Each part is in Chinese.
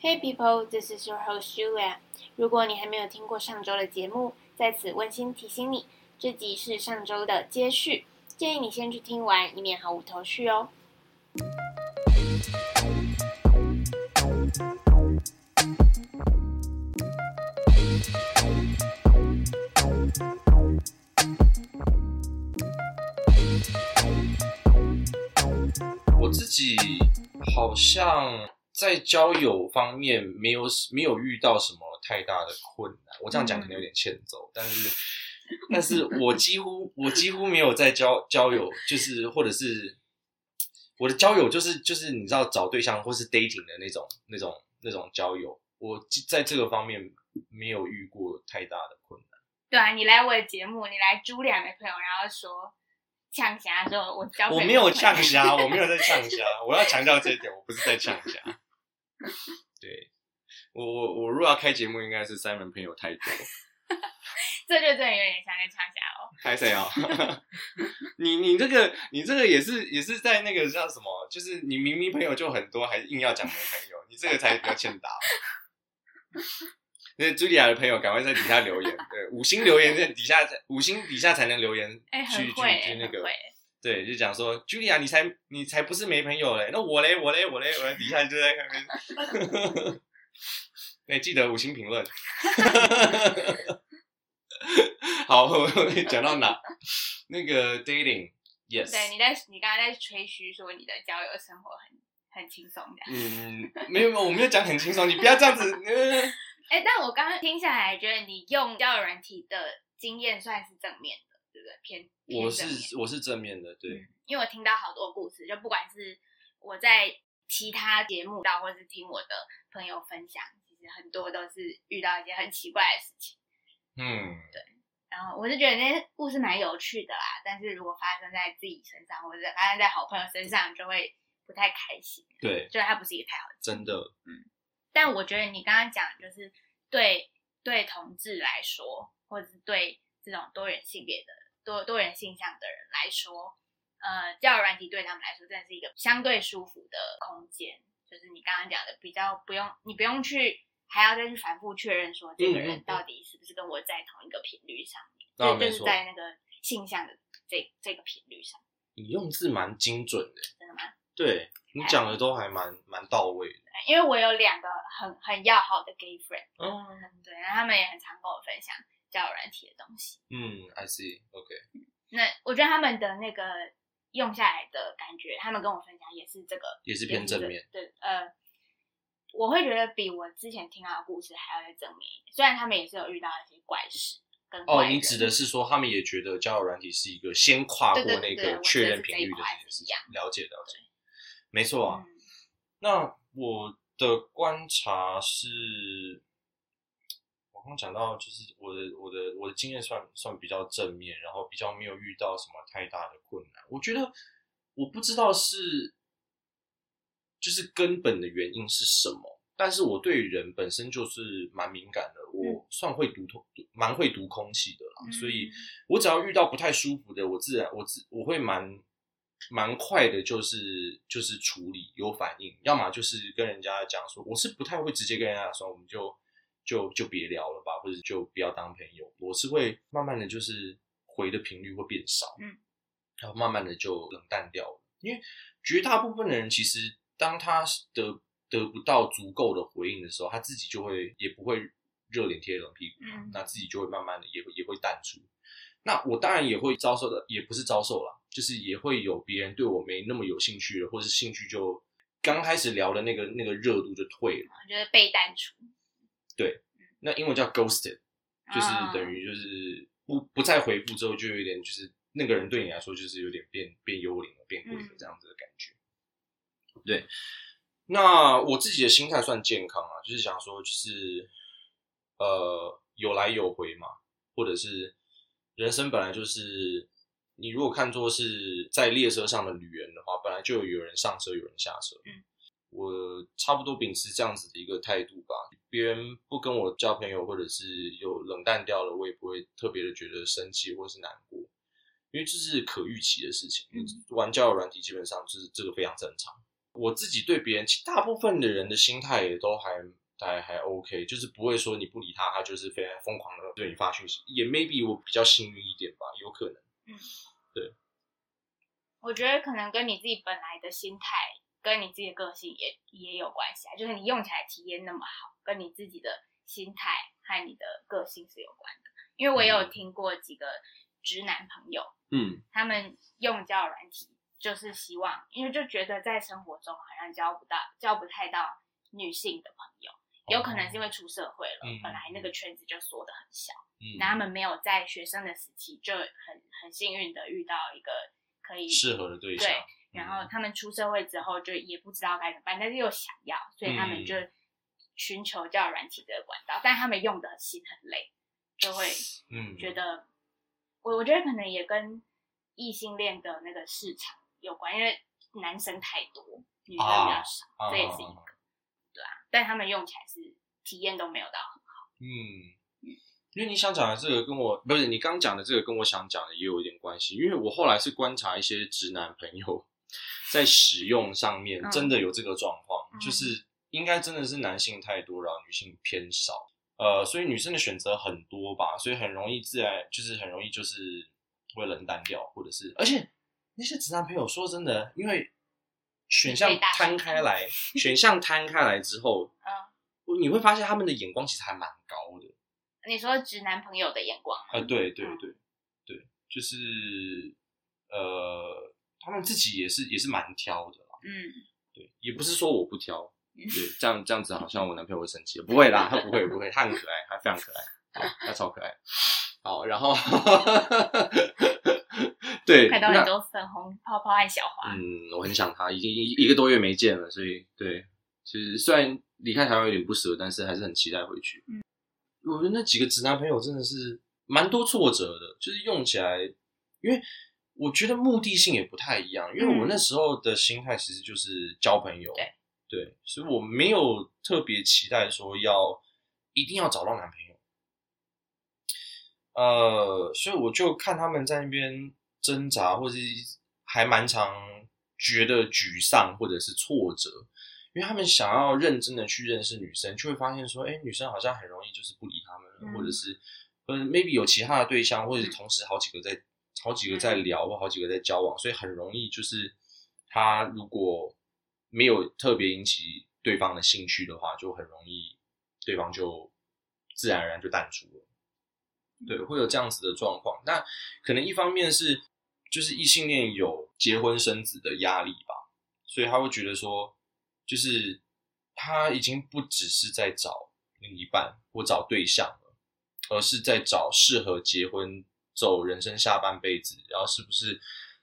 Hey people, this is your host Julia。如果你还没有听过上周的节目，在此温馨提醒你，这集是上周的接续，建议你先去听完，以免毫无头绪哦。我自己好像在交友方面没有没有遇到什么太大的困难。我这样讲可能有点欠揍，但是但是我几乎我几乎没有在交交友，就是或者是我的交友就是就是你知道找对象或是 dating 的那种那种那种交友，我在这个方面没有遇过太大的困难。对啊，你来我的节目，你来朱两的朋友，然后说。呛虾说：“我交我没有呛 虾，我没有在呛虾。我要强调这一点，我不是在呛虾。对，我我我如果要开节目，应该是三门朋友太多。这就真的有点像在呛虾哦。开谁哦？你你这个你这个也是也是在那个叫什么？就是你明明朋友就很多，还硬要讲没朋友，你这个才比较欠打。那茱莉亚的朋友，赶快在底下留言，对，五星留言在底下，五星底下才能留言，去去去那个，对，就讲说茱莉亚，你才你才不是没朋友嘞，那我嘞，我嘞，我嘞，我底下就在那边，哎，记得五星评论，好，讲到哪？那个 dating，yes，对，你在你刚刚在吹嘘说你的交友生活很很轻松的，嗯，没有没有，我没有讲很轻松，你不要这样子。哎，但我刚刚听下来，觉得你用交友软体的经验算是正面的，偏我是我是正面的，对，因为我听到好多故事，就不管是我在其他节目到，或是听我的朋友分享，其实很多都是遇到一些很奇怪的事情。嗯，对。然后我是觉得那些故事蛮有趣的啦，但是如果发生在自己身上，或者发生在好朋友身上，就会不太开心。对，就它不是一个太好的。真的，嗯。但我觉得你刚刚讲就是对对同志来说，或者是对这种多元性别的多多元性向的人来说，呃，交友软体对他们来说真的是一个相对舒服的空间。就是你刚刚讲的，比较不用你不用去还要再去反复确认说这个人到底是不是跟我在同一个频率上面，对，就是在那个性向的这这个频率上。你用字蛮精准的，真的吗？对你讲的都还蛮蛮到位的，因为我有两个很很要好的 gay friend，嗯，对，然后他们也很常跟我分享交友软体的东西。嗯，I see，OK。那我觉得他们的那个用下来的感觉，他们跟我分享也是这个，也是偏正面。对，呃，我会觉得比我之前听到的故事还要再正面一点。虽然他们也是有遇到一些怪事跟哦，你指的是说他们也觉得交友软体是一个先跨过那个确认频率的这件事情，了解了解。没错啊，那我的观察是，我刚刚讲到，就是我的我的我的经验算算比较正面，然后比较没有遇到什么太大的困难。我觉得我不知道是就是根本的原因是什么，但是我对人本身就是蛮敏感的，我算会读空，蛮会读空气的啦，所以我只要遇到不太舒服的，我自然我自我会蛮。蛮快的，就是就是处理有反应，要么就是跟人家讲说，我是不太会直接跟人家说，我们就就就别聊了吧，或者就不要当朋友。我是会慢慢的就是回的频率会变少，嗯，然后慢慢的就冷淡掉了。因为绝大部分的人其实当他得得不到足够的回应的时候，他自己就会也不会热脸贴冷屁股，嗯那自己就会慢慢的也会也会淡出。那我当然也会遭受的，也不是遭受了。就是也会有别人对我没那么有兴趣了，或者是兴趣就刚开始聊的那个那个热度就退了，觉得被淡出。对，那英文叫 ghosted，就是等于就是不不再回复之后，就有点就是那个人对你来说就是有点变变幽灵了，变鬼了这样子的感觉。对，那我自己的心态算健康啊，就是想说就是呃有来有回嘛，或者是人生本来就是。你如果看作是在列车上的旅人的话，本来就有人上车，有人下车。嗯，我差不多秉持这样子的一个态度吧。别人不跟我交朋友，或者是有冷淡掉了，我也不会特别的觉得生气或是难过，因为这是可预期的事情。玩交友软体基本上就是这个非常正常。我自己对别人，其实大部分的人的心态也都还还还 OK，就是不会说你不理他，他就是非常疯狂的对你发讯息。也 maybe 我比较幸运一点吧，有可能。嗯，对。我觉得可能跟你自己本来的心态，跟你自己的个性也也有关系啊。就是你用起来体验那么好，跟你自己的心态和你的个性是有关的。因为我也有听过几个直男朋友，嗯他们用交友软体，就是希望，因为就觉得在生活中好像交不到、交不太到女性的朋友，有可能是因为出社会了，嗯本来那个圈子就缩得很小，嗯，那他们没有在学生的时期就很很幸运的遇到一个可以适合的对象。对，然后他们出社会之后就也不知道该怎么办，但是又想要，所以他们嗯。就寻求交友软体的管道，但他们用的心很累，就会嗯，觉得，我我觉得可能也跟异性恋的那个市场有关，因为男生太多，女生比较少，啊这也是一个，对啊，但他们用起来是体验都没有到很好，嗯，因为你想讲的这个跟我不是你刚讲的这个跟我想讲的也有一点关系，因为我后来是观察一些直男朋友在使用上面嗯。真的有这个状况，嗯。就是应该真的是男性太多，然后女性偏少，呃，所以女生的选择很多吧，所以很容易自然就是很容易就是会冷淡掉，或者是而且那些直男朋友说真的，因为选项摊开来，选项摊开来之后，嗯，你会发现他们的眼光其实还蛮高的。你说直男朋友的眼光吗，啊，对对嗯。对对，就是呃，他们自己也是也是蛮挑的啦。嗯，对，也不是说我不挑，嗯对，这样这样子好像我男朋友会生气，不会啦，他不会不会，他很可爱，他非常可爱，他超可爱。好，然后对，看到那很多粉红泡泡爱小花，嗯，我很想他，已经一一个多月没见了，所以对，其实虽然离开台湾有点不舍，但是还是很期待回去。嗯，我觉得那几个直男朋友真的是蛮多挫折的，就是用起来，因为我觉得目的性也不太一样，因为我嗯。那时候的心态其实就是交朋友，对。对，所以我没有特别期待说要一定要找到男朋友。呃，所以我就看他们在那边挣扎，或者是还蛮常觉得沮丧或者是挫折，因为他们想要认真的去认识女生，就会发现说，哎，女生好像很容易就是不理他们，嗯或者是呃 maybe 有其他的对象，或者是同时好几个在好几个在聊，或好几个在交往，所以很容易就是他如果没有特别引起对方的兴趣的话，就很容易对方就自然而然就淡出了。对，会有这样子的状况。那可能一方面是就是异性恋有结婚生子的压力吧，所以他会觉得说，就是他已经不只是在找另一半或找对象了，而是在找适合结婚走人生下半辈子，然后是不是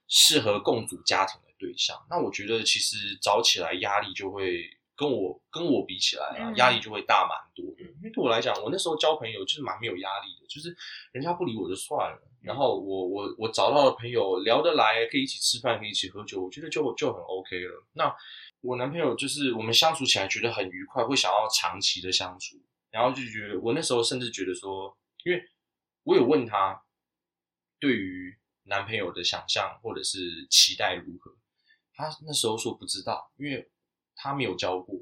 适合共组家庭的对象。那我觉得其实找起来压力就会跟我跟我比起来啊，嗯压力就会大蛮多的。因为对我来讲，我那时候交朋友就是蛮没有压力的，就是人家不理我就算了，然后我我我找到的朋友聊得来，可以一起吃饭，可以一起喝酒，我觉得就就很 OK 了。那我男朋友就是我们相处起来觉得很愉快，会想要长期的相处，然后就觉得我那时候甚至觉得说，因为我有问他对于男朋友的想象或者是期待如何，他那时候说不知道，因为他没有交过。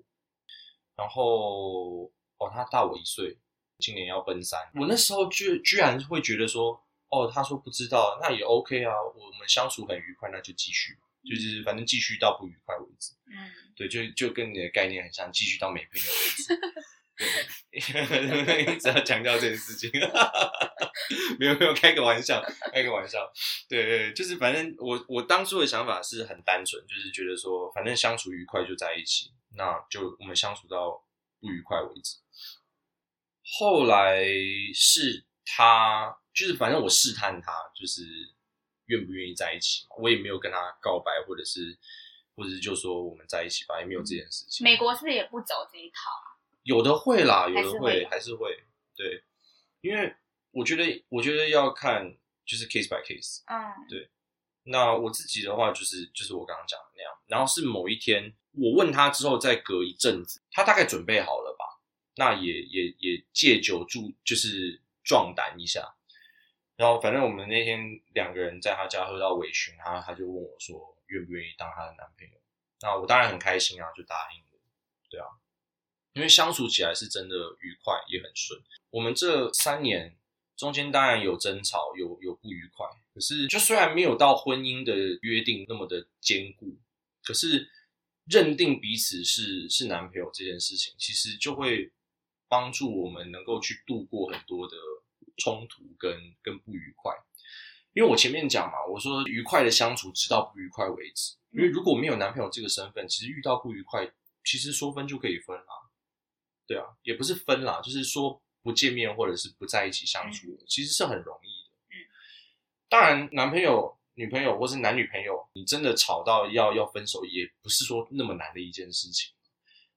然后哦，他大我一岁，今年要奔三。我那时候居居然会觉得说，哦，他说不知道，那也 OK 啊，我们相处很愉快，那就继续，就是反正继续到不愉快为止。嗯，对，就就跟你的概念很像，继续到没朋友为止。对，一直要强调这件事情。没有没有，开个玩笑，开个玩笑。对对，就是反正我我当初的想法是很单纯，就是觉得说，反正相处愉快就在一起，那就我们相处到不愉快为止。后来是他，就是反正我试探他，就是愿不愿意在一起嘛，我也没有跟他告白，或者是或者是就说我们在一起吧，也没有这件事情。美国是不是也不走这一套啊？有的会啦，有的会还是会，对，因为我觉得我觉得要看就是 case by case。嗯。对。那我自己的话就是就是我刚刚讲的那样，然后是某一天我问他之后，再隔一阵子，他大概准备好了吧？那也也也借酒助就是壮胆一下，然后反正我们那天两个人在他家喝到微醺，他他就问我说愿不愿意当他的男朋友，那我当然很开心啊，就答应了。对啊，因为相处起来是真的愉快，也很顺。我们这三年中间当然有争吵，有有不愉快，可是就虽然没有到婚姻的约定那么的坚固，可是认定彼此是是男朋友这件事情，其实就会帮助我们能够去度过很多的冲突跟跟不愉快。因为我前面讲嘛，我说愉快的相处，直到不愉快为止。因为如果没有男朋友这个身份，其实遇到不愉快，其实说分就可以分啊。对啊，也不是分啦，就是说不见面或者是不在一起相处，其实是很容易的。嗯，当然，男朋友、女朋友或是男女朋友，你真的吵到要要分手，也不是说那么难的一件事情。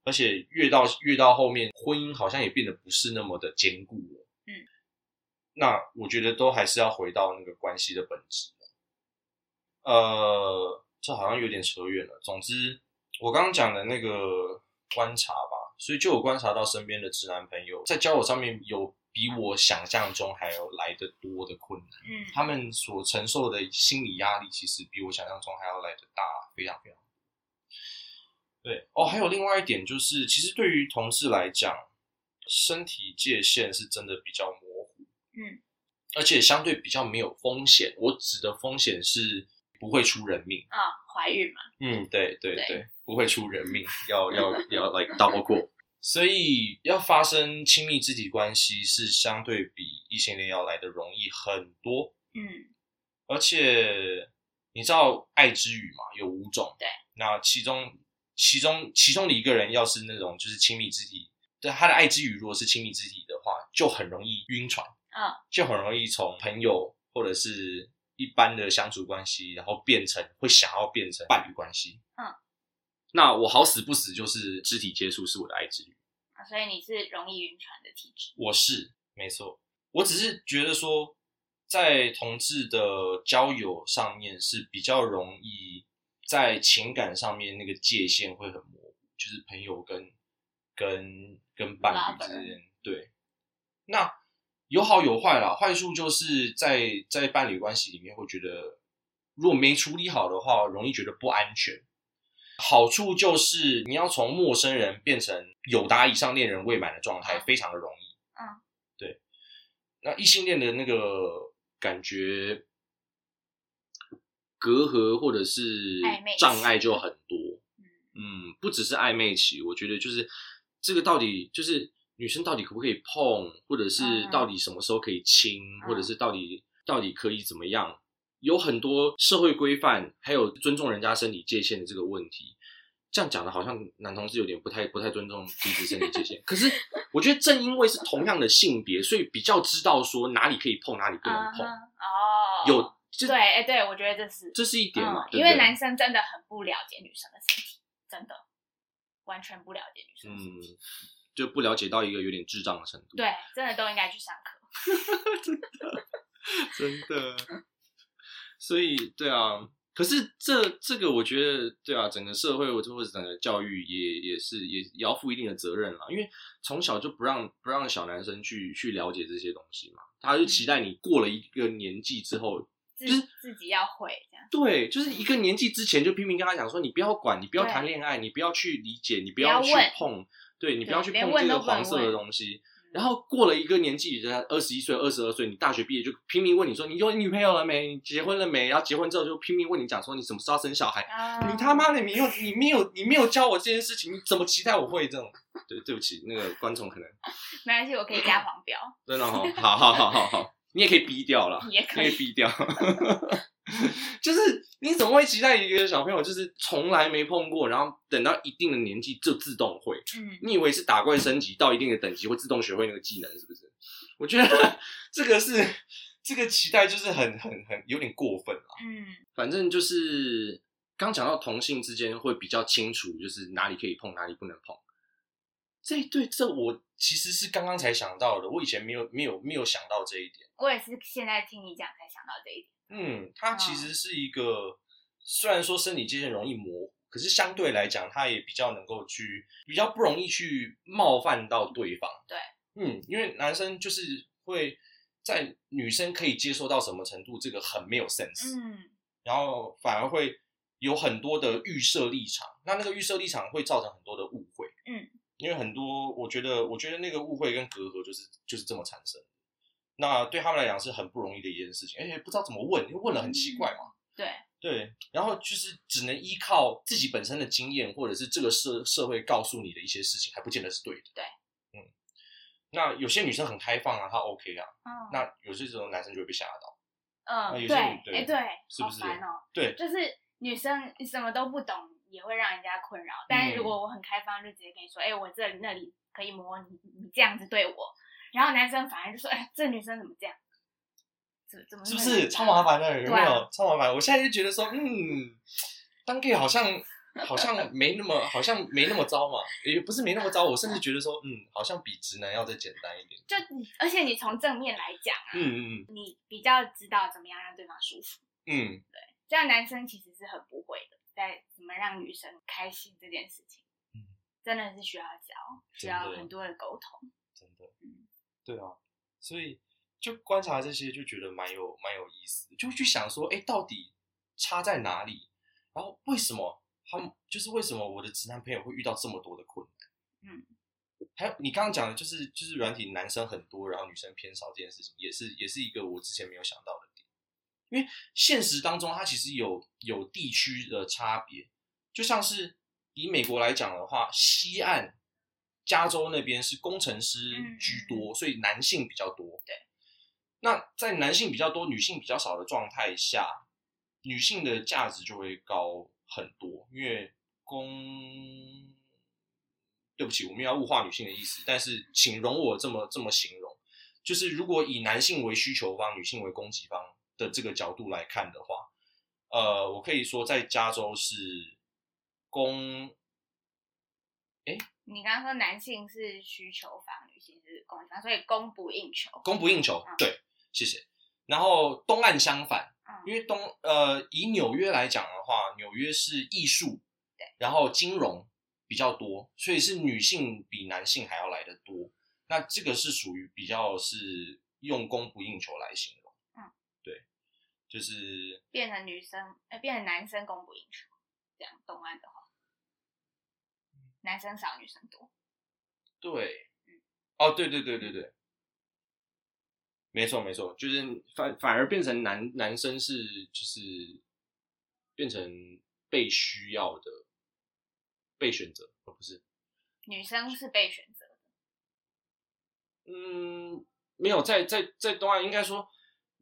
而且越到越到后面，婚姻好像也变得不是那么的坚固了。嗯，那我觉得都还是要回到那个关系的本质。呃。这好像有点扯远了。总之，我刚刚讲的那个观察吧，所以就有观察到身边的直男朋友在交友上面有比我想象中还要来得多的困难。嗯，他们所承受的心理压力其实比我想象中还要来得大，非常非常。对哦，还有另外一点就是，其实对于同事来讲，身体界限是真的比较模糊。嗯，而且相对比较没有风险。我指的风险是。不会出人命啊，怀孕嘛？嗯，对对对，不会出人命，要要要 like 刀过，所以要发生亲密肢体关系是相对比异性恋要来的容易很多。嗯，而且你知道爱之语嘛？有五种，对，那其中其中其中的一个人要是那种就是亲密肢体，对他的爱之语如果是亲密肢体的话，就很容易晕船，嗯，就很容易从朋友或者是。一般的相处关系，然后变成会想要变成伴侣关系。嗯，那我好死不死就是肢体接触是我的爱之语啊，所以你是容易晕船的体质。我是没错，我只是觉得说，在同志的交友上面是比较容易在情感上面那个界限会很模糊，就是朋友跟跟跟伴侣之间，对，那。有好有坏啦，坏处就是在在伴侣关系里面会觉得，如果没处理好的话，容易觉得不安全。好处就是你要从陌生人变成有达以上恋人未满的状态，非常的容易。嗯，对。那异性恋的那个感觉隔阂或者是障碍就很多。嗯，不只是暧昧期，我觉得就是这个到底就是。女生到底可不可以碰，或者是到底什么时候可以亲，或者是到底到底可以怎么样？有很多社会规范，还有尊重人家身体界限的这个问题。这样讲的好像男同志有点不太不太尊重彼此身体界限。可是我觉得正因为是同样的性别，所以比较知道说哪里可以碰，哪里不能碰。哦，有对，哎，对我觉得这是这是一点嘛，因为男生真的很不了解女生的身体，真的完全不了解女生身体。就不了解到一个有点智障的程度。对，真的都应该去上课。真的，真的。所以，对啊。可是这这个，我觉得，对啊，整个社会我或者整个教育也也是也也要负一定的责任啦。因为从小就不让不让小男生去去了解这些东西嘛，他就期待你过了一个年纪之后，就是自己要会这样。对，就是一个年纪之前就拼命跟他讲说，你不要管，你不要谈恋爱，你不要去理解，你不要去碰。对你不要去碰这个黄色的东西，然后过了一个年纪，人二十一岁、二十二岁，你大学毕业就拼命问你说你有女朋友了没？你结婚了没？然后结婚之后就拼命问你讲说你什么时候生小孩？你他妈的你有你没有你没有教我这件事情，你怎么期待我会这种？对，对不起，那个观众可能没关系，我可以加黄标。真的哈，好好好好好，你也可以逼掉了，也可以逼掉。就是你怎么会期待一个小朋友就是从来没碰过，然后等到一定的年纪就自动会？嗯，你以为是打怪升级到一定的等级会自动学会那个技能是不是？我觉得 这个是这个期待就是很很很有点过分了。嗯，反正就是刚讲到同性之间会比较清楚，就是哪里可以碰，哪里不能碰。这对这我其实是刚刚才想到的，我以前没有没有没有想到这一点。我也是现在听你讲才想到这一点。嗯，它其实是一个，虽然说生理界限容易模糊，可是相对来讲，它也比较能够去，比较不容易去冒犯到对方。对，嗯，因为男生就是会在女生可以接受到什么程度，这个很没有 sense。嗯，然后反而会有很多的预设立场，那那个预设立场会造成很多的误会。嗯，因为很多，我觉得，我觉得那个误会跟隔阂就是就是这么产生。那对他们来讲是很不容易的一件事情，而且不知道怎么问，因为问了很奇怪嘛。对对，然后就是只能依靠自己本身的经验，或者是这个社社会告诉你的一些事情，还不见得是对的。对，嗯，那有些女生很开放啊，她 OK 啊，嗯那有些这种男生就会被吓到。嗯，有些对，女对哎对，是不是。对，就是女生什么都不懂，也会让人家困扰。但嗯是如果我很开放，就直接跟你说，哎、我这里那里可以摸你，你这样子对我，然后男生反而就说，哎、这女生怎么这样？怎怎么是不是超麻烦的？有没有、超麻烦？我现在就觉得说，嗯，当 gay 好像好像没那么好像没那么糟嘛，也不是没那么糟，我甚至觉得说，嗯，好像比直男要再简单一点。就你，而且你从正面来讲啊，嗯嗯你比较知道怎么样让对方舒服。嗯对，这样男生其实是很不会的，在怎么让女生开心这件事情，嗯真的是需要教，需要很多的沟通。真的嗯，对啊，所以就观察这些，就觉得蛮有蛮有意思，就去想说，哎，到底差在哪里？然后为什么他们就是为什么我的直男朋友会遇到这么多的困难？嗯，还有你刚刚讲的，就是就是软体男生很多，然后女生偏少这件事情，也是也是一个我之前没有想到的点。因为现实当中，它其实有有地区的差别，就像是以美国来讲的话，西岸加州那边是工程师居多，所以男性比较多。对，那在男性比较多、女性比较少的状态下，女性的价值就会高很多，因为工，对不起，我们要物化女性的意思，但是请容我这么这么形容，就是如果以男性为需求方、女性为供给方的这个角度来看的话，呃，我可以说在加州是供，你刚刚说男性是需求方，女性是供给方，所以供不应求。供不应求嗯，对，谢谢。然后东岸相反，嗯因为东呃以纽约来讲的话，纽约是艺术，对，然后金融比较多，所以是女性比男性还要来的多。那这个是属于比较是用供不应求来形容，就是变成女生，呃，变成男生供不应求，这样东岸的话，男生少，女生多。对，哦，对对对对对，没错没错，就是反反而变成男男生是就是变成被需要的被选择，而不是女生是被选择的，嗯，没有在在在东岸应该说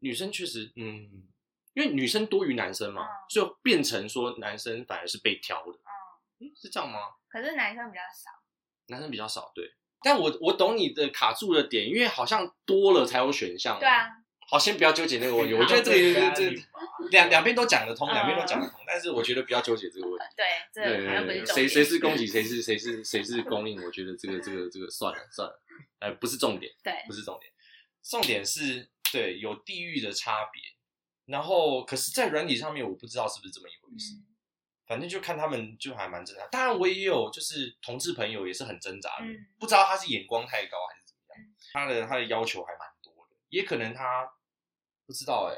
女生确实嗯，因为女生多于男生嘛，嗯所以变成说男生反而是被挑的，嗯，嗯，是这样吗？可是男生比较少。男生比较少，对。但我我懂你的卡住的点，因为好像多了才有选项。对啊，，好，先不要纠结那个问题。我觉得这个这个两两边都讲得通，两边都讲得通，但是我觉得不要纠结这个问题。对，这对好像不对对，是重点。谁谁是供给，谁是谁是谁是供应，我觉得这个这个这个算了算了，呃，不是重点，对，不是重点，重点是对有地域的差别。然后，可是，在软体上面，我不知道是不是这么一回事。嗯反正就看他们就还蛮挣扎。当然，我也有就是同志朋友也是很挣扎的，嗯不知道他是眼光太高还是怎么样，嗯他的他的要求还蛮多的，也可能他不知道哎、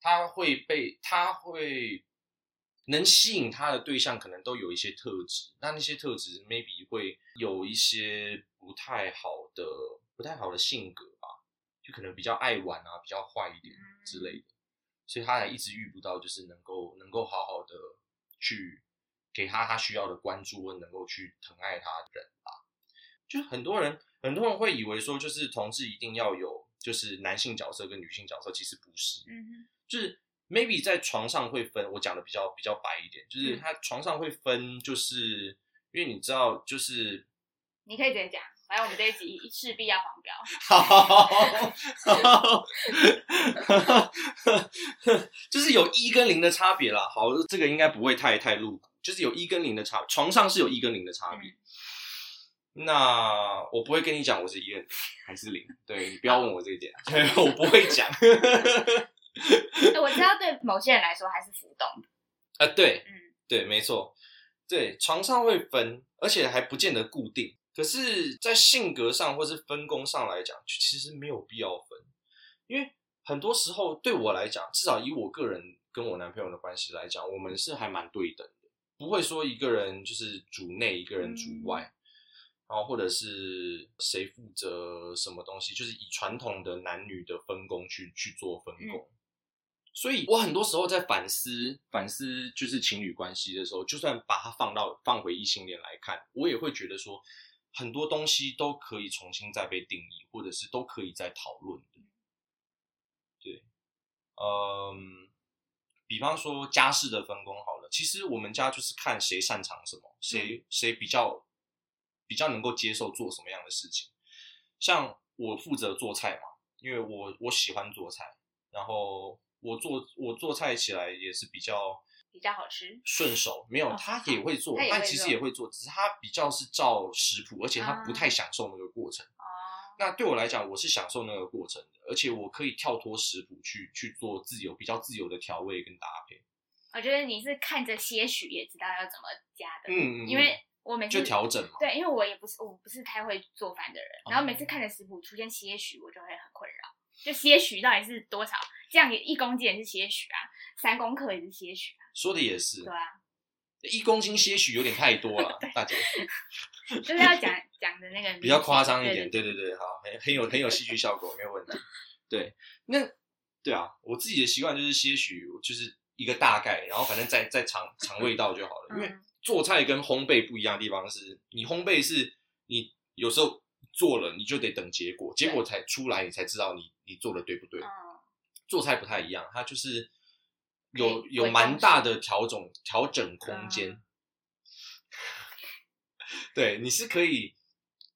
他会被他会能吸引他的对象，可能都有一些特质，那那些特质 maybe 会有一些不太好的不太好的性格吧，就可能比较爱玩啊，比较坏一点嗯之类的，所以他还一直遇不到就是能够能够好好的去给他他需要的关注，能够去疼爱他的人吧。就很多人很多人会以为说，就是同志一定要有就是男性角色跟女性角色，其实不是，嗯就是 maybe 在床上会分，我讲的比较比较白一点，就是嗯。他床上会分，就是因为你知道，就是，你可以直接讲，反正我们这一集势必要黄标。好，就是有一跟零的差别啦。好，这个应该不会太太露骨，就是有一跟零的差，床上是有一跟零的差别。那我不会跟你讲我是一还是零，对你不要问我这一点，对 我不会讲。哎我知道对某些人来说还是浮动的。啊，对，嗯对，没错，对，床上会分，而且还不见得固定。可是，在性格上或是分工上来讲，其实没有必要分，因为很多时候对我来讲，至少以我个人跟我男朋友的关系来讲，我们是还蛮对等的，不会说一个人就是主内，一个人主外，然后或者是谁负责什么东西，就是以传统的男女的分工去去做分工。所以我很多时候在反思反思，就是情侣关系的时候，就算把它放到放回异性恋来看，我也会觉得说，很多东西都可以重新再被定义，或者是都可以再讨论的。对，嗯，比方说家事的分工好了，其实我们家就是看谁擅长什么，谁谁比较比较能够接受做什么样的事情。像我负责做菜嘛，因为我我喜欢做菜，然后。我做我做菜起来也是比较比较好吃，顺手。没有，他也会做，但其实也会做，只是他比较是照食谱，而且他不太享受那个过程。哦，那对我来讲，我是享受那个过程的，而且我可以跳脱食谱去去做自由、比较自由的调味跟搭配。我觉得你是看着些许也知道要怎么加的，嗯嗯，因为我每次就调整嘛。对，因为我也不是我不是太会做饭的人，然后每次看着食谱出现些许，我就会很困扰。就些许到底是多少？这样也一公斤也是些许啊，三公克也是些许啊。说的也是。对啊，一公斤些许有点太多了，大姐。就是要讲讲的那个 比较夸张一点，对对对，好，很很有很有戏剧效果，没有问题。对，那对啊，我自己的习惯就是些许，就是一个大概，然后反正再再尝尝味道就好了。因为做菜跟烘焙不一样的地方是，你烘焙是你有时候。做了你就得等结果，结果才出来，你才知道你你做的对不对。做菜不太一样，它就是有有蛮大的调整调整空间。对，你是可以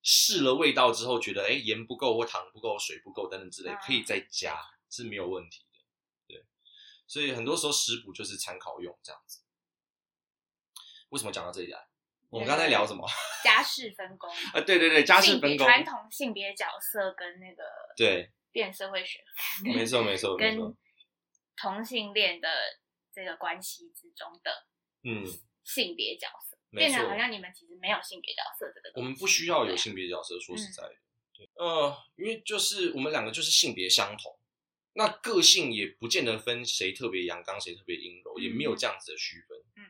试了味道之后，觉得哎盐不够或糖不够、水不够等等之类，可以再加是没有问题的。对，所以很多时候食谱就是参考用这样子。为什么讲到这里来？我们刚才聊什么？家事分工啊，对对对，家事分工，传统性别角色跟那个对变社会学，没错没错，跟同性恋的这个关系之中的嗯。性别角色，变成好像你们其实没有性别角色这个，我们不需要有性别角色，说实在的，对，呃，因为就是我们两个就是性别相同，那个性也不见得分谁特别阳刚，谁特别阴柔，也没有这样子的区分，嗯。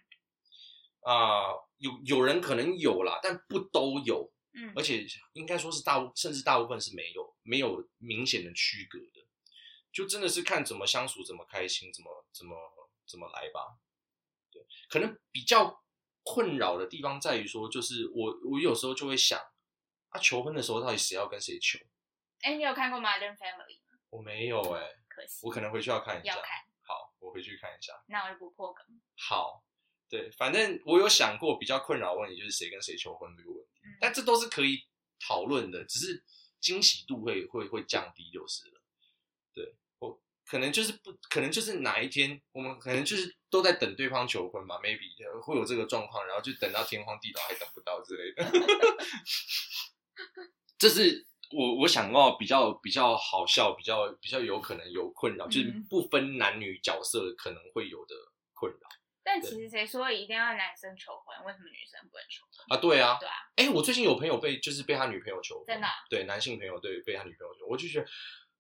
啊，有有人可能有啦，但不都有，嗯，而且应该说是大部，甚至大部分是没有，没有明显的区隔的，就真的是看怎么相处，怎么开心，怎么怎么怎么来吧。对，可能比较困扰的地方在于说，就是我我有时候就会想，啊，求婚的时候到底谁要跟谁求？哎，你有看过《Modern Family》吗？我没有哎，可惜，我可能回去要看一下。要看，好，我回去看一下。那我就不破梗。好。对，反正我有想过比较困扰问题，就是谁跟谁求婚这个问题，但这都是可以讨论的，只是惊喜度会会会降低就是了。可能就是不可能就是哪一天我们可能就是都在等对方求婚嘛，maybe 会有这个状况，然后就等到天荒地老还等不到之类的。这是我我想到比较比较好笑，比较比较有可能有困扰，就是不分男女角色可能会有的困扰。但其实谁说一定要男生求婚？为什么女生不能求婚啊？对啊，对啊。哎，我最近有朋友被就是被他女朋友求婚，真的？对，男性朋友对被他女朋友求，我就觉得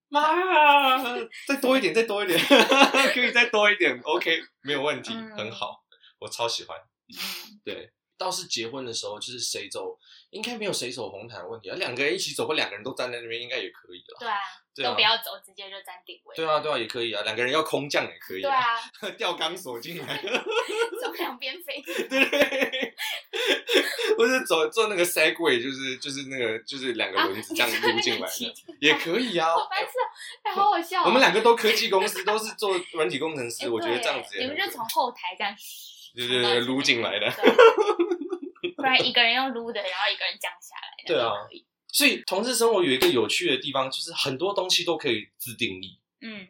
妈呀，再多一点，再多一点，可以再多一点，OK，没有问题，很好，我超喜欢。对，倒是结婚的时候，就是谁走。应该没有谁走红毯的问题啊，两个人一起走或两个人都站在那边，应该也可以了。对啊，都不要走，直接就站定位。对啊，对啊，也可以啊，两个人要空降也可以。对啊，吊钢索进来，从两边飞。对，不是走坐那个 Segway，就是就是那个就是两个轮子这样撸进来的，也可以啊。好白痴，哎，好好笑。我们两个都科技公司，都是做软体工程师，我觉得这样子。你们就从后台这样，对对对，撸进来的。不然一个人用撸的，然后一个人降下来。对啊，所以同志生活有一个有趣的地方，就是很多东西都可以自定义。嗯，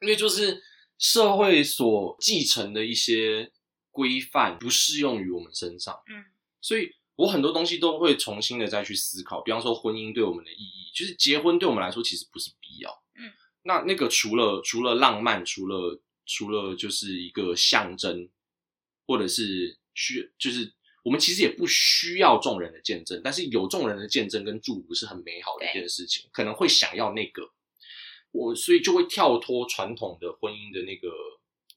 因为就是社会所继承的一些规范不适用于我们身上。嗯，所以我很多东西都会重新的再去思考。比方说婚姻对我们的意义，就是结婚对我们来说其实不是必要。嗯，那那个除了除了浪漫，除了除了就是一个象征，或者是需就是。我们其实也不需要众人的见证，但是有众人的见证跟祝福是很美好的一件事情，可能会想要那个，我所以就会跳脱传统的婚姻的那个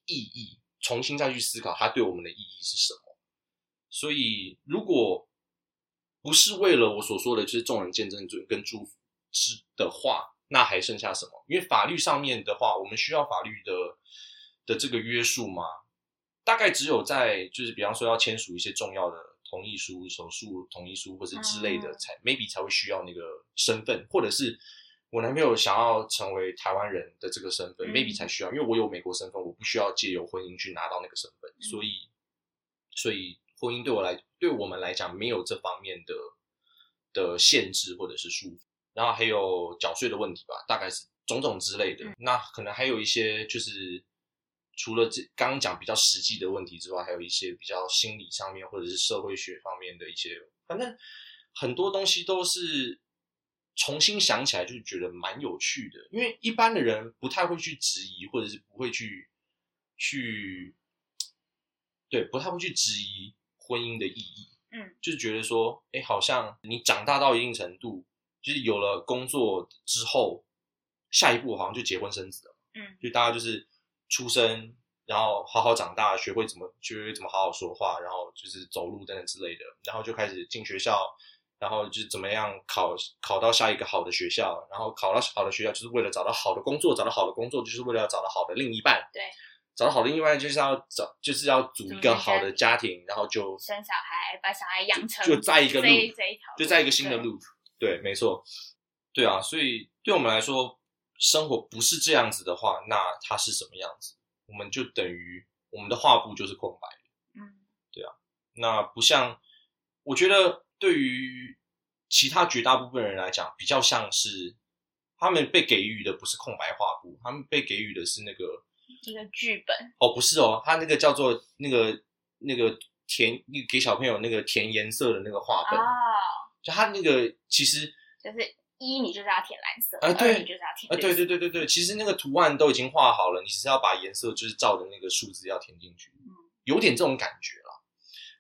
意义，重新再去思考它对我们的意义是什么。所以，如果不是为了我所说的，就是众人见证尊跟祝福之的话，那还剩下什么？因为法律上面的话，我们需要法律的的这个约束吗？大概只有在就是比方说要签署一些重要的同意书、手术同意书或是之类的，嗯。才 maybe 才会需要那个身份，或者是我男朋友想要成为台湾人的这个身份、嗯 m a y b e 才需要，因为我有美国身份，我不需要借由婚姻去拿到那个身份，嗯。所以所以婚姻对我来对我们来讲没有这方面的的限制或者是束缚。然后还有缴税的问题吧，大概是种种之类的。嗯。那可能还有一些就是除了这刚刚讲比较实际的问题之外，还有一些比较心理上面或者是社会学方面的一些，反正很多东西都是重新想起来就觉得蛮有趣的，因为一般的人不太会去质疑，或者是不会去去对不太会去质疑婚姻的意义。嗯，就是觉得说，哎，好像你长大到一定程度，就是有了工作之后，下一步好像就结婚生子了。嗯，就大家就是出生，然后好好长大，学会怎么学会怎么好好说话，然后就是走路等等之类的，然后就开始进学校，然后就是怎么样考考到下一个好的学校，然后考到好的学校就是为了找到好的工作，找到好的工作就是为了要找到好的另一半，对，找到好的另一半就是要找就是要组一个好的家庭，然后就生小孩，把小孩养成就在一个路，就在一个新的路。对，没错，对啊，所以对我们来说，生活不是这样子的话，那它是什么样子？我们就等于我们的画布就是空白。嗯对啊那不像，我觉得对于其他绝大部分人来讲，比较像是他们被给予的不是空白画布，他们被给予的是那个一个剧本，哦，不是哦，他那个叫做那个那个填那个给小朋友那个填颜色的那个画本，哦，就他那个其实就是一你就是要填蓝色，啊对二你就是要填啊，对对对对对，其实那个图案都已经画好了，你只是要把颜色就是照着那个数字要填进去，嗯有点这种感觉啦，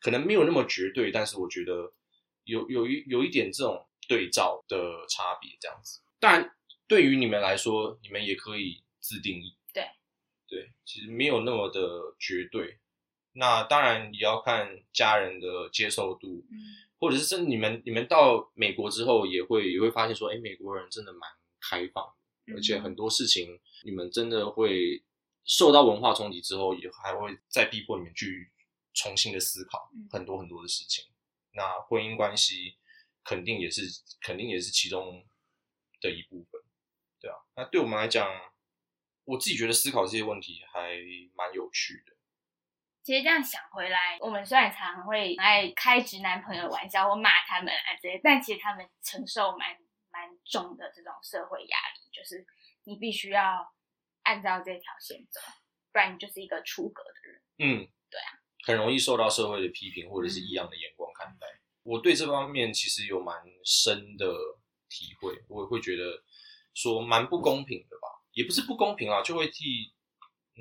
可能没有那么绝对，但是我觉得有有一有一点这种对照的差别这样子。当然，对于你们来说，你们也可以自定义，对对，其实没有那么的绝对。那当然也要看家人的接受度，嗯或者是真的你们你们到美国之后也会也会发现说，哎，美国人真的蛮开放的，嗯而且很多事情你们真的会受到文化冲击之后，也还会再逼迫你们去重新的思考嗯很多很多的事情。那婚姻关系肯定也是肯定也是其中的一部分，对啊。那对我们来讲，我自己觉得思考这些问题还蛮有趣的。其实这样想回来，我们虽然常常会爱开直男朋友玩笑或骂他们啊这些，但其实他们承受蛮蛮重的这种社会压力，就是你必须要按照这条线走，不然你就是一个出格的人。嗯，对啊，很容易受到社会的批评或者是异样的眼光看待。我对这方面其实有蛮深的体会，我也会觉得说蛮不公平的吧，也不是不公平啊，就会替，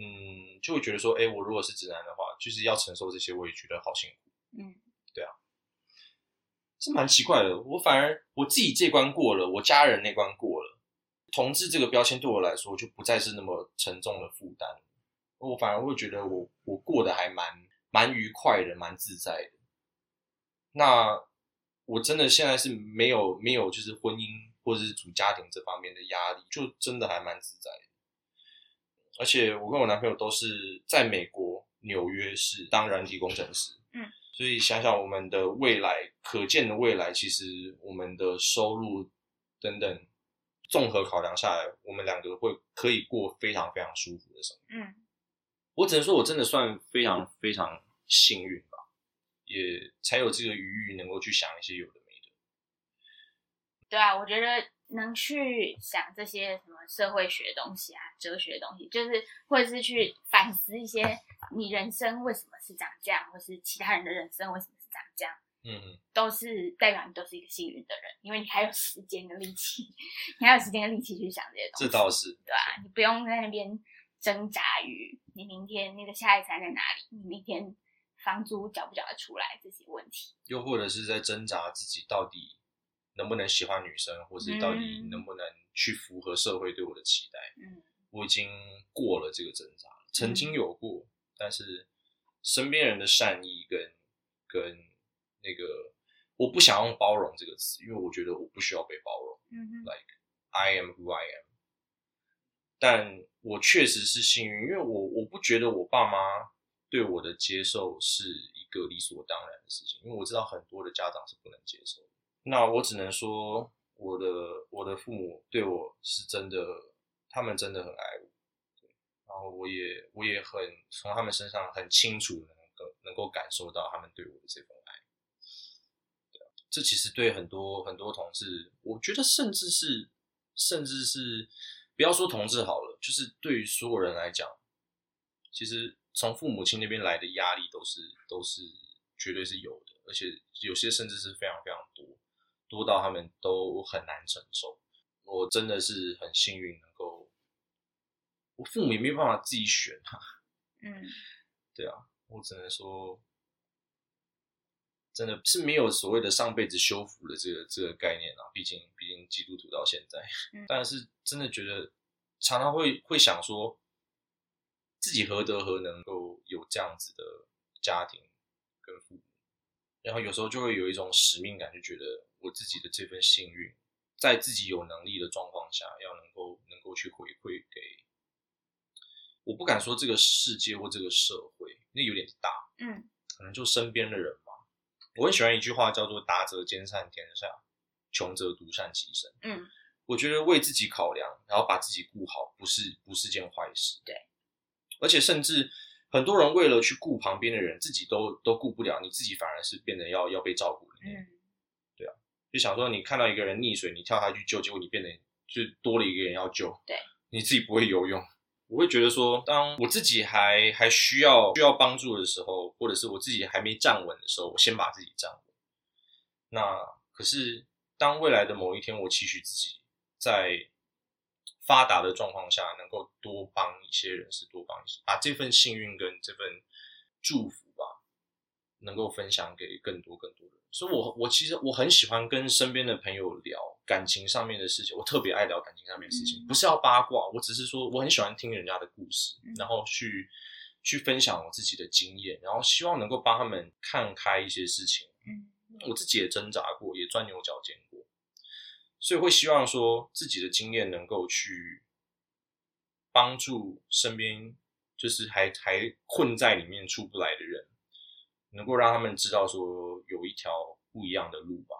嗯，就会觉得说，哎，我如果是直男的话，就是要承受这些，我也觉得好辛苦，嗯，对啊是蛮奇怪的。我反而我自己这关过了，我家人那关过了，同志这个标签对我来说就不再是那么沉重的负担。我反而会觉得我我过得还蛮蛮愉快的，蛮自在的。那我真的现在是没有没有就是婚姻或者是组家庭这方面的压力，就真的还蛮自在的。而且我跟我男朋友都是在美国纽约市当软体工程师，嗯，所以想想我们的未来可见的未来，其实我们的收入等等综合考量下来，我们两个会可以过非常非常舒服的生活。嗯，我只能说，我真的算非常非常幸运吧，也才有这个余裕能够去想一些有的没的。对啊，我觉得能去想这些什么社会学的东西啊、哲学的东西，就是或者是去反思一些你人生为什么是长这样，或是其他人的人生为什么是长这样，嗯，都是代表你都是一个幸运的人，因为你还有时间跟力气，你还有时间跟力气去想这些东西这。倒是，对啊，你不用在那边挣扎于你明天那个下一餐在哪里，你明天房租缴不缴得出来这些问题。又或者是在挣扎自己到底能不能喜欢女生，或是到底嗯能不能去符合社会对我的期待。嗯，我已经过了这个挣扎了，曾经有过，但是身边人的善意跟跟那个，我不想用包容这个词，因为我觉得我不需要被包容。嗯哼，like I am who I am。但我确实是幸运，因为我我不觉得我爸妈对我的接受是一个理所当然的事情，因为我知道很多的家长是不能接受的。那我只能说，我的我的父母对我是真的，他们真的很爱我，然后我也我也很从他们身上很清楚能够能够感受到他们对我的这份爱。这其实对很多很多同志，我觉得甚至是甚至是不要说同志好了，就是对于所有人来讲，其实从父母亲那边来的压力都是都是绝对是有的，而且有些甚至是非常非常多，多到他们都很难承受。我真的是很幸运能够，我父母也没有办法自己选啊，嗯 对啊，我只能说，真的是没有所谓的上辈子修复的这个这个概念啊。毕竟，毕竟基督徒到现在，嗯 但是真的觉得常常会会想说，自己何德何能够有这样子的家庭跟父母，然后有时候就会有一种使命感，就觉得我自己的这份幸运，在自己有能力的状况下，要能够能够去回馈给。我不敢说这个世界或这个社会，那有点大，嗯可能就身边的人吧。我很喜欢一句话，叫做“达则兼善天下，穷则独善其身”。嗯我觉得为自己考量，然后把自己顾好，不是不是件坏事。对，而且甚至很多人为了去顾旁边的人，自己都都顾不了，你自己反而是变得要要被照顾的那个。嗯就想说，你看到一个人溺水，你跳下去救，结果你变得就多了一个人要救，对，你自己不会游泳。我会觉得说，当我自己还还需要需要帮助的时候，或者是我自己还没站稳的时候，我先把自己站稳。那可是当未来的某一天，我期许自己在发达的状况下，能够多帮一些人，是多帮一些，把这份幸运跟这份祝福吧，能够分享给更多更多的人。所以我我其实我很喜欢跟身边的朋友聊感情上面的事情，我特别爱聊感情上面的事情，嗯。不是要八卦，我只是说我很喜欢听人家的故事，嗯。然后去去分享我自己的经验，然后希望能够帮他们看开一些事情。嗯。我自己也挣扎过，也钻牛角尖过，所以会希望说自己的经验能够去帮助身边就是还还困在里面出不来的人，能够让他们知道说有一条不一样的路吧。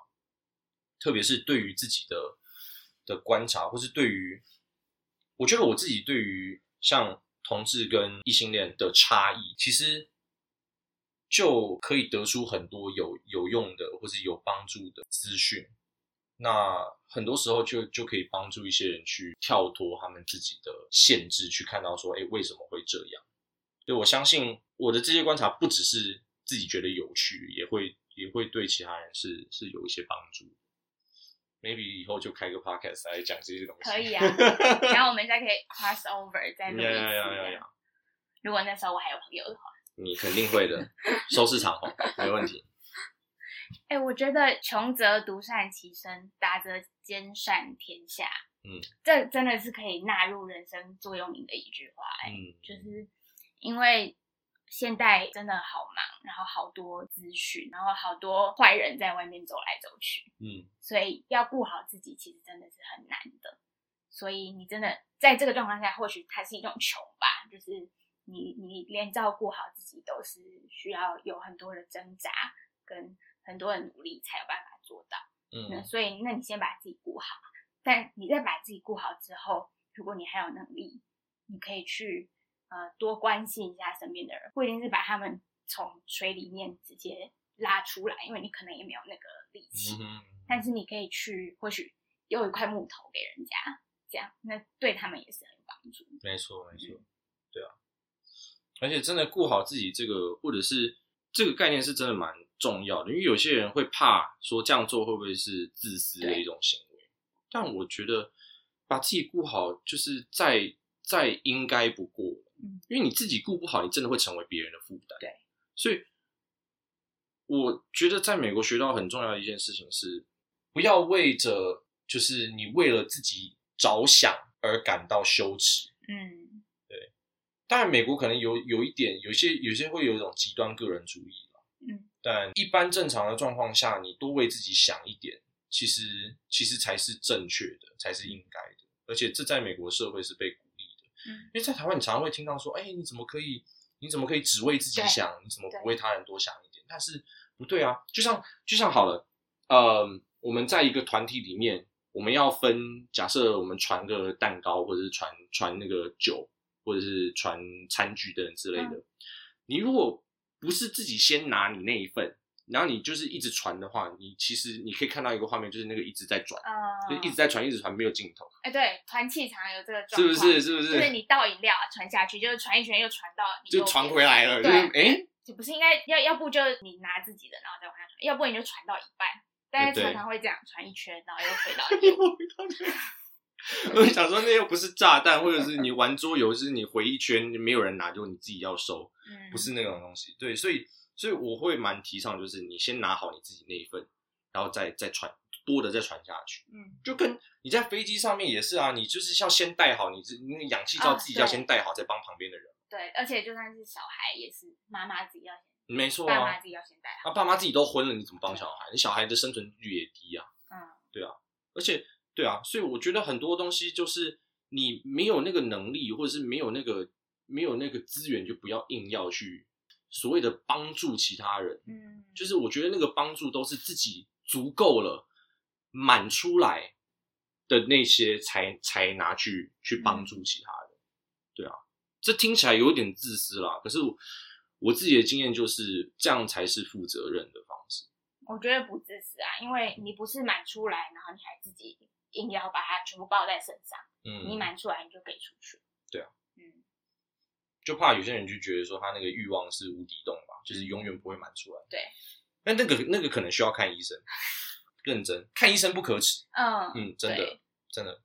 特别是对于自己的的观察，或是对于我觉得我自己对于像同志跟异性恋的差异，其实就可以得出很多有有用的或是有帮助的资讯。那很多时候就就可以帮助一些人去跳脱他们自己的限制，去看到说，哎，为什么会这样？所以我相信我的这些观察不只是自己觉得有趣，也会也会对其他人是是有一些帮助。maybe 以后就开个 podcast 来讲这些东西。可以啊 然后我们再可以 cross over 再录一呀次呀呀呀呀这样。如果那时候我还有朋友的话，你肯定会的，收视长虹没问题。哎、我觉得穷则独善其身，达则兼善天下。嗯，这真的是可以纳入人生座右铭的一句话、哎、嗯，就是因为现代真的好忙，然后好多资讯，然后好多坏人在外面走来走去，嗯所以要顾好自己，其实真的是很难的。所以你真的在这个状况下，或许它是一种穷吧，就是你你连照顾好自己都是需要有很多的挣扎跟很多的努力才有办法做到。那嗯所以，那你先把自己顾好，但你再把自己顾好之后，如果你还有能力，你可以去呃多关心一下身边的人，不一定是把他们从水里面直接拉出来，因为你可能也没有那个力气，嗯但是你可以去或许丢一块木头给人家，这样那对他们也是很有帮助。没错，没错，对啊。而且真的顾好自己这个，或者是这个概念是真的蛮重要的，因为有些人会怕说这样做会不会是自私的一种行为，但我觉得把自己顾好，就是再再应该不过了，嗯，因为你自己顾不好，你真的会成为别人的负担，对，所以我觉得在美国学到很重要的一件事情是，不要为着就是你为了自己着想而感到羞耻。嗯。对当然美国可能有有一点，有些有些会有一种极端个人主义了，嗯，但一般正常的状况下，你多为自己想一点，其实其实才是正确的，才是应该的，而且这在美国社会是被因为在台湾你常常会听到说，哎，你怎么可以，你怎么可以只为自己想，你怎么不为他人多想一点？但是不对啊，就像就像好了，呃，我们在一个团体里面，我们要分，假设我们传个蛋糕，或者是传传那个酒，或者是传餐具等等之类的。嗯你如果不是自己先拿你那一份，然后你就是一直传的话，你其实你可以看到一个画面，就是那个一直在转，就嗯，一直在传，一直传，没有尽头，哎，对，团气常有这个是状况，不是？是不？就是是你倒饮料啊传下去，就是传一圈又传到你就传回来了，就对是哎，就不是应该要要不就你拿自己的，然后再往下传，要不你就传到一半。但是常常会这样传一圈，然后又回到 右。我想说，那又不是炸弹，或者是你玩桌游，是你回一圈没有人拿，就你自己要收，嗯，不是那种东西。对，所以所以我会蛮提倡，就是你先拿好你自己那一份，然后再再传多的再传下去。嗯，就跟你在飞机上面也是啊，你就是要先带好你自那个氧气罩，啊自己要先带好，再帮旁边的人。对，而且就算是小孩，也是妈妈自己要先，没错啊爸妈，自己要先带好。那爸妈自己都昏了，你怎么帮小孩？你小孩的生存率也低啊。嗯，对啊而且，对啊，所以我觉得很多东西就是你没有那个能力，或者是没有那个没有那个资源，就不要硬要去所谓的帮助其他人。嗯，就是我觉得那个帮助都是自己足够了满出来的那些才才拿去去帮助其他人。对啊，这听起来有点自私啦，可是我我自己的经验就是这样才是负责任的方式。我觉得不自私啊，因为你不是满出来，然后你还自己硬要把它全部抱在身上，嗯，你满出来你就给出去。对啊，嗯，就怕有些人就觉得说他那个欲望是无底洞吧，就是永远不会满出来。对，但那个那个可能需要看医生，认真看医生不可耻。嗯嗯，真的真的，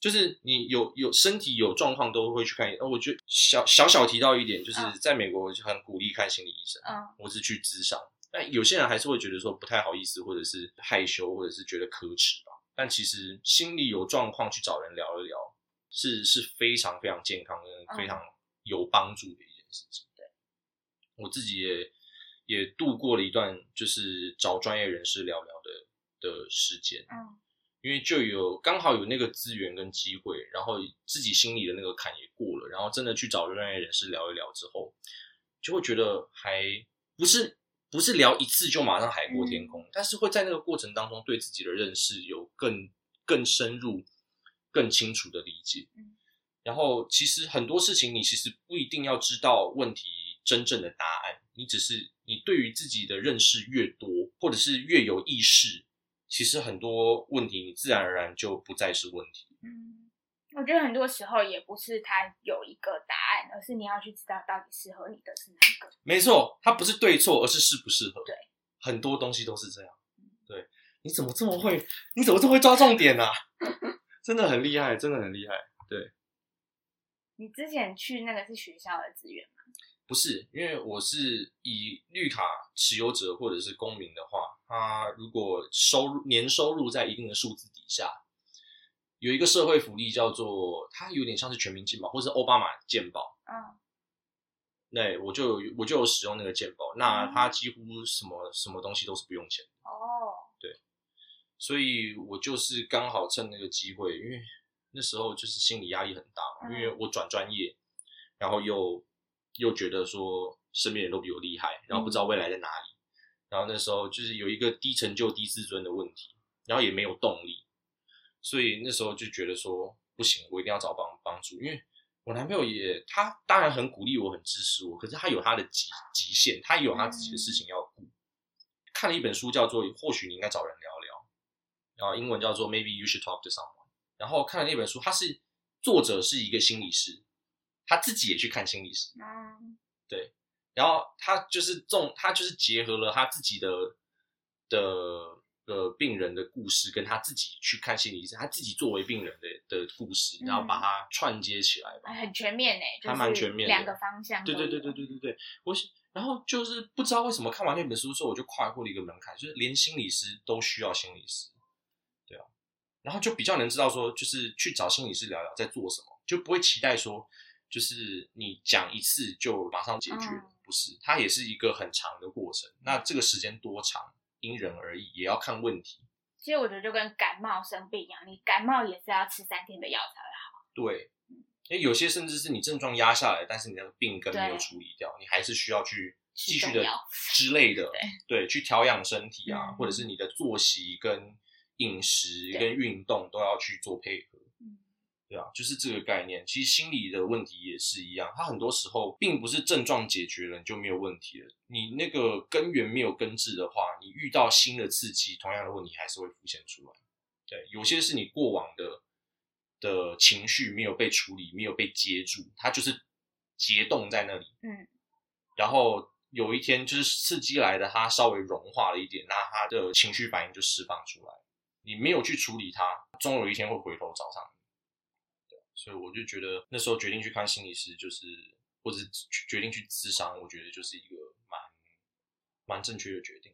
就是你有有身体有状况都会去看医生。呃我觉得小小小提到一点，就是嗯在美国就很鼓励看心理医生，嗯或是去咨商。但有些人还是会觉得说不太好意思，或者是害羞，或者是觉得可耻吧。但其实心里有状况去找人聊一聊，是是非常非常健康跟非常有帮助的一件事情。对，我自己也也度过了一段就是找专业人士聊聊的的时间。嗯因为就有刚好有那个资源跟机会，然后自己心里的那个坎也过了，然后真的去找专业人士聊一聊之后，就会觉得还不是不是聊一次就马上海阔天空，但是会在那个过程当中对自己的认识有更更深入、更清楚的理解。嗯然后其实很多事情你其实不一定要知道问题真正的答案，你只是你对于自己的认识越多，或者是越有意识，其实很多问题你自然而然就不再是问题。嗯，我觉得很多时候也不是它有一个答案，而是你要去知道到底适合你的是哪一个。没错，它不是对错，而是适不适合。对，很多东西都是这样。对，你怎么这么会？你怎么这么会抓重点啊？真的很厉害，真的很厉害。你之前去那个是学校的资源吗？不是，因为我是以绿卡持有者或者是公民的话，他如果收入年收入在一定的数字底下，有一个社会福利叫做，它有点像是全民健保或是奥巴马健保，嗯。对我就有我就有使用那个健保，那它几乎什么什么东西都是不用钱哦，对，所以我就是刚好趁那个机会，因为那时候就是心理压力很大因为我转专业，然后又又觉得说身边人都比我厉害，然后不知道未来在哪里，然后那时候就是有一个低成就、低自尊的问题，然后也没有动力，所以那时候就觉得说不行，我一定要找帮帮助，因为我男朋友也他当然很鼓励我，很支持我，可是他有他的极极限，他也有他自己的事情要顾。看了一本书叫做《或许你应该找人聊聊》。然后英文叫做 Maybe you should talk to someone。然后看了那本书，他是作者是一个心理师，他自己也去看心理师，嗯对然后他就是重，他就是结合了他自己的的呃病人的故事，跟他自己去看心理医生，他自己作为病人的的故事，然后把它串接起来吧。哎很全面呢，就是还蛮全面两个方向。对对对对对对对，我是然后就是不知道为什么看完那本书之后，我就跨过了一个门槛，就是连心理师都需要心理师，然后就比较能知道说，就是去找心理师聊聊在做什么，就不会期待说就是你讲一次就马上解决，嗯不是，它也是一个很长的过程。那这个时间多长，因人而异，也要看问题。其实我觉得就跟感冒生病一样，你感冒也是要吃三天的药才会好。对，因为有些甚至是你症状压下来，但是你那个病根没有对处理掉，你还是需要去吃继续的之类的，对，去调养身体啊，嗯或者是你的作息跟饮食跟运动都要去做配合。嗯对啊，就是这个概念。其实心理的问题也是一样，它很多时候并不是症状解决了你就没有问题了，你那个根源没有根治的话，你遇到新的刺激，同样的问题还是会浮现出来。对，有些是你过往的的情绪没有被处理，没有被接住，它就是结冻在那里。嗯，然后有一天就是刺激来的，它稍微融化了一点，那它的情绪反应就释放出来。你没有去处理它，终有一天会回头找上你。对，所以我就觉得那时候决定去看心理师，就是或者决定去咨商，我觉得就是一个蛮蛮正确的决定。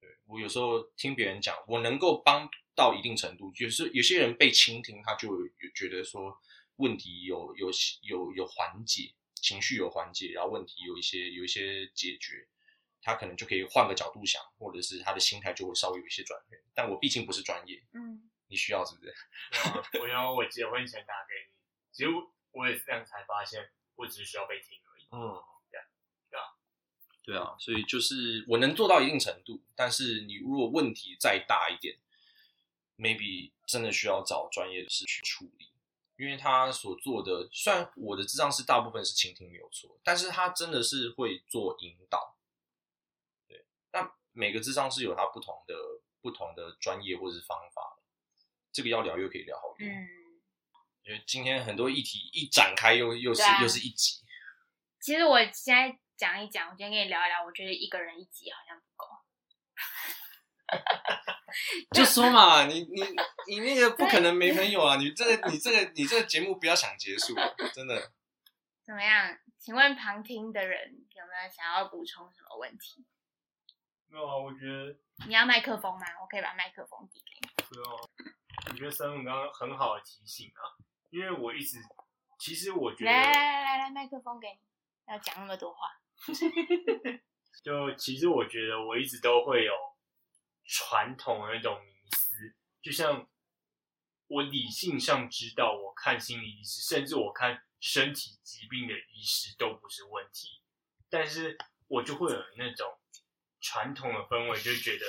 对我有时候听别人讲，我能够帮到一定程度，就是有些人被倾听，他就有觉得说问题有有有有缓解，情绪有缓解，然后问题有一些有一些解决，他可能就可以换个角度想，或者是他的心态就会稍微有一些转变。但我毕竟不是专业，嗯，你需要是不是？对啊我然后我结婚前打给你，其实我我也是这样才发现，我只是需要被听而已。嗯，对啊对啊，对啊，所以就是我能做到一定程度，但是你如果问题再大一点，maybe 真的需要找专业的事去处理，因为他所做的，虽然我的智障是大部分是倾听没有错，但是他真的是会做引导，对，那每个智商是有它不同的不同的专业或者是方法的，这个要聊又可以聊好多，嗯，因为今天很多议题一展开又又是、啊又是一集，其实我现在讲一讲，我今天跟你聊一聊，我觉得一个人一集好像不够。就说嘛，你你你那个不可能没朋友啊！你这个你这个你这个节目不要想结束，真的。怎么样？请问旁听的人有没有想要补充什么问题？没有啊，我觉得你要麦克风吗？我可以把麦克风递给你。不用啊。我觉得三文刚刚很好的提醒啊，因为我一直，其实我觉得来，来来来，麦克风给你。要讲那么多话，就其实我觉得我一直都会有传统的那种迷思，就像我理性上知道，我看心理医师，甚至我看身体疾病的医师都不是问题，但是我就会有那种传统的氛围，就觉得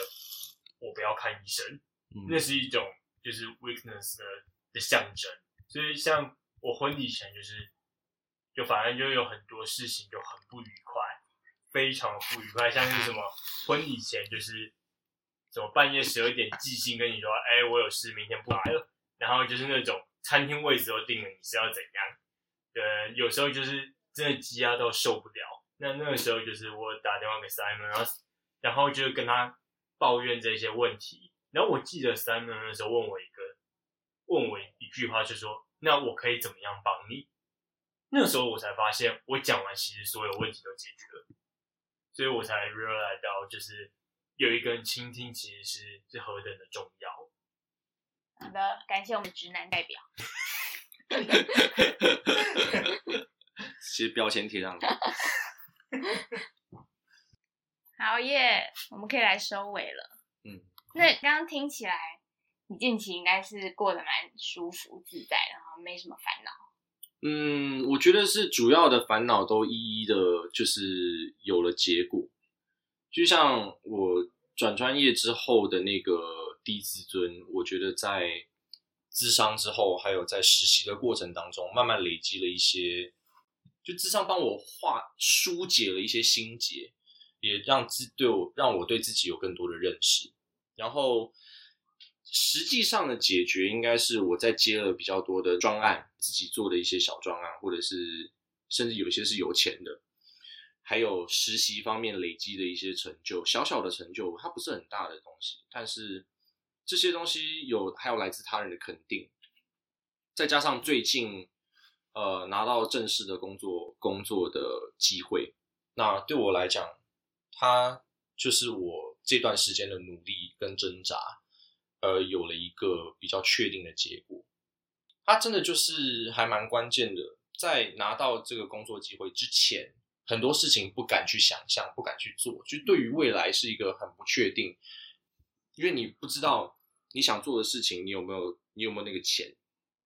我不要看医生，那是一种就是 weakness 的的象征。所以像我婚礼前就是，就反正就有很多事情就很不愉快，非常不愉快，像是什么 婚礼前就是什么半夜十二点寄信跟你说，哎、我有事，明天不来了，然后就是那种餐厅位置都定了，你是要怎样？呃，有时候就是真的积压到受不了，那那个时候就是我打电话给 Simon，然后然后就跟他抱怨这些问题。然后我记得 Simon 那时候问我一个，问我一句话，就说：“那我可以怎么样帮你？”那时候我才发现，我讲完其实所有问题都解决了，所以我才 realize 到，就是有一个人倾听其实是是何等的重要。好的，感谢我们直男代表。其实标签贴上去。好耶，我们可以来收尾了。嗯，那刚刚听起来，你近期应该是过得蛮舒服自在，然后没什么烦恼。嗯，我觉得是主要的烦恼都一一的，就是有了结果。就像我转专业之后的那个低自尊，我觉得在智商之后，还有在实习的过程当中，慢慢累积了一些，就智商帮我化疏解了一些心结，也让自对我让我对自己有更多的认识。然后实际上的解决应该是我在接了比较多的专案，自己做的一些小专案，或者是甚至有些是有钱的，还有实习方面累积的一些成就，小小的成就，它不是很大的东西，但是这些东西有还有来自他人的肯定，再加上最近呃拿到正式的工作工作的机会，那对我来讲，它就是我这段时间的努力跟挣扎，呃，有了一个比较确定的结果。它真的就是还蛮关键的，在拿到这个工作机会之前，很多事情不敢去想象，不敢去做，就对于未来是一个很不确定，因为你不知道你想做的事情，你有没有你有没有那个钱，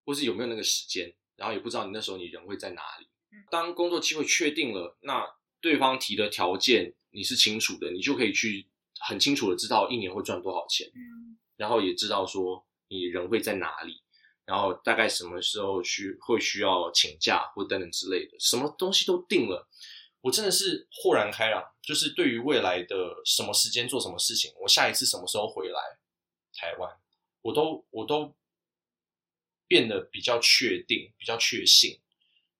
或是有没有那个时间，然后也不知道你那时候你人会在哪里。当工作机会确定了，那对方提的条件你是清楚的，你就可以去很清楚的知道一年会赚多少钱，嗯然后也知道说你人会在哪里，然后大概什么时候需会需要请假或等等之类的，什么东西都定了。我真的是豁然开朗，就是对于未来的什么时间做什么事情，我下一次什么时候回来台湾，我都我都变得比较确定，比较确信。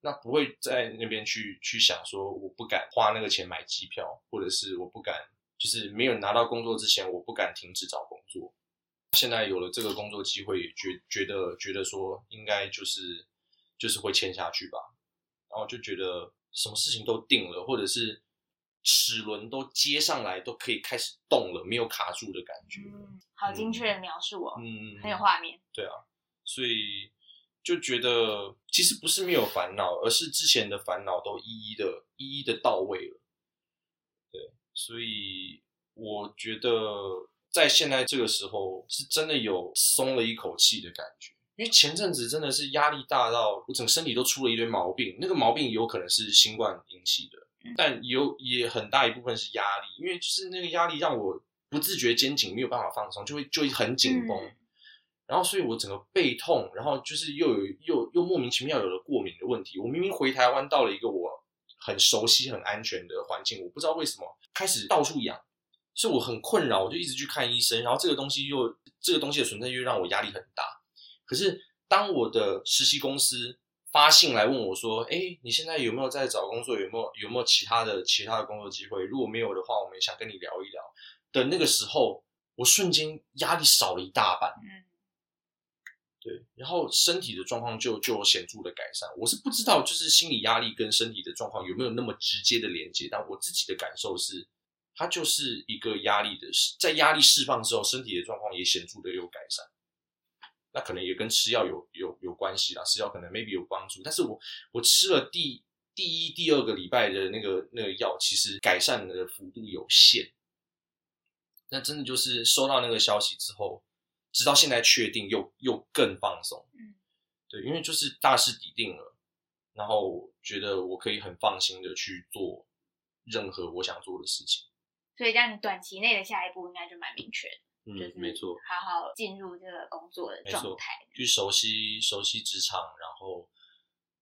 那不会在那边去去想说，我不敢花那个钱买机票，或者是我不敢，就是没有拿到工作之前，我不敢停止找工作。现在有了这个工作机会，也觉觉得觉得说应该就是就是会签下去吧，然后就觉得什么事情都定了，或者是齿轮都接上来，都可以开始动了，没有卡住的感觉。嗯，好精确的描述哦，嗯，很有画面。对啊，所以就觉得其实不是没有烦恼，而是之前的烦恼都一一的、一一的到位了。对，所以我觉得在现在这个时候，是真的有松了一口气的感觉。因为前阵子真的是压力大到我整个身体都出了一堆毛病，那个毛病有可能是新冠引起的，但有也很大一部分是压力，因为就是那个压力让我不自觉肩颈没有办法放松，就会就会很紧绷。嗯然后，所以我整个背痛，然后就是又有又又莫名其妙有了过敏的问题。我明明回台湾到了一个我很熟悉、很安全的环境，我不知道为什么开始到处痒，所以我很困扰，我就一直去看医生。然后这个东西又这个东西的存在又让我压力很大。可是当我的实习公司发信来问我说：“哎，你现在有没有在找工作？有没有有没有其他的其他的工作机会？如果没有的话，我们想跟你聊一聊。”的那个时候，我瞬间压力少了一大半。嗯对，然后身体的状况就就显著的改善。我是不知道，就是心理压力跟身体的状况有没有那么直接的连接，但我自己的感受是，它就是一个压力的，在压力释放之后，身体的状况也显著的有改善。那可能也跟吃药有有有关系啦，吃药可能 maybe 有帮助，但是我我吃了第第一、第二个礼拜的那个那个药，其实改善的幅度有限。那真的就是收到那个消息之后，直到现在确定又又更放松，嗯，对，因为就是大势已定了，然后觉得我可以很放心的去做任何我想做的事情。所以这样你短期内的下一步应该就蛮明确的，嗯就是没错，好好进入这个工作的状态。去熟悉熟悉职场，然后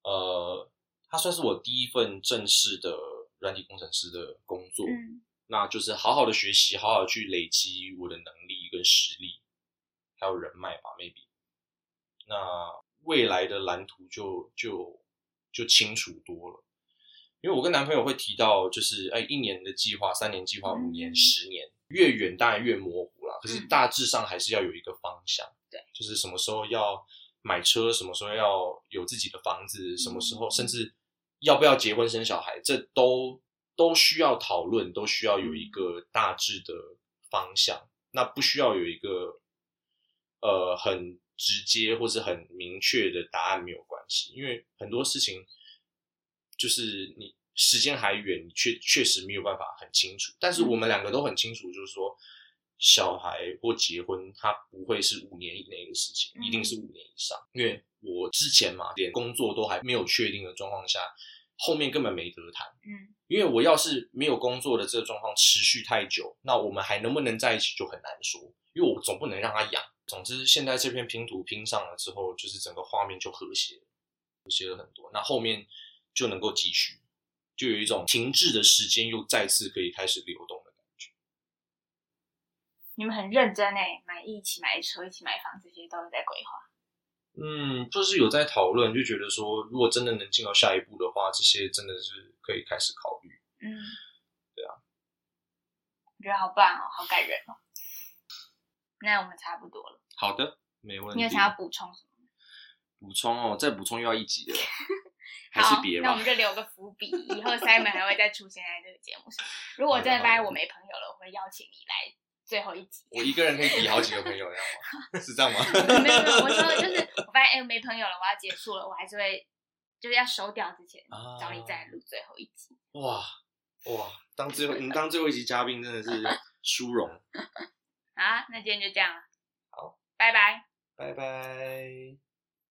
呃，它算是我第一份正式的软体工程师的工作。嗯那就是好好的学习，好好的去累积我的能力跟实力，还有人脉吧，maybe。那未来的蓝图就就就清楚多了，因为我跟男朋友会提到，就是哎，一年的计划、三年计划、五年、嗯十年，越远当然越模糊啦。可是嗯大致上还是要有一个方向，对，就是什么时候要买车，什么时候要有自己的房子，什么时候嗯甚至要不要结婚生小孩，这都都需要讨论，都需要有一个大致的方向。那不需要有一个呃很直接或是很明确的答案没有关系，因为很多事情就是你时间还远，你确确实没有办法很清楚。但是我们两个都很清楚，就是说小孩或结婚，它不会是五年以内的事情，嗯一定是五年以上。因为我之前嘛，连工作都还没有确定的状况下，后面根本没得谈。嗯因为我要是没有工作的这个状况持续太久，那我们还能不能在一起就很难说。因为我总不能让他养。总之，现在这片拼图拼上了之后，就是整个画面就和谐了，和谐了很多。那后面就能够继续，就有一种停滞的时间又再次可以开始流动的感觉。你们很认真哎，买一起买车，一起买房，这些都有在规划。嗯，就是有在讨论，就觉得说，如果真的能进到下一步的话，这些真的是可以开始考虑。嗯，对啊，我觉得好棒哦，好感人哦。那我们差不多了。好的，没问题。你有想要补充什么？补充哦，再补充又要一集了。还是别。那我们就留个伏笔，以后 Simon 还会再出现在这个节目上。如果真的发现我没朋友了，我会邀请你来最后一集。我一个人可以比好几个朋友，要吗？是这样吗？没有没有，我说就是我发现哎、没朋友了，我要结束了，我还是会就是要收掉之前、啊、找你再录最后一集。哇哇，当最后你当最后一集嘉宾真的是 殊荣。啊那今天就这样了。好。拜拜。拜拜。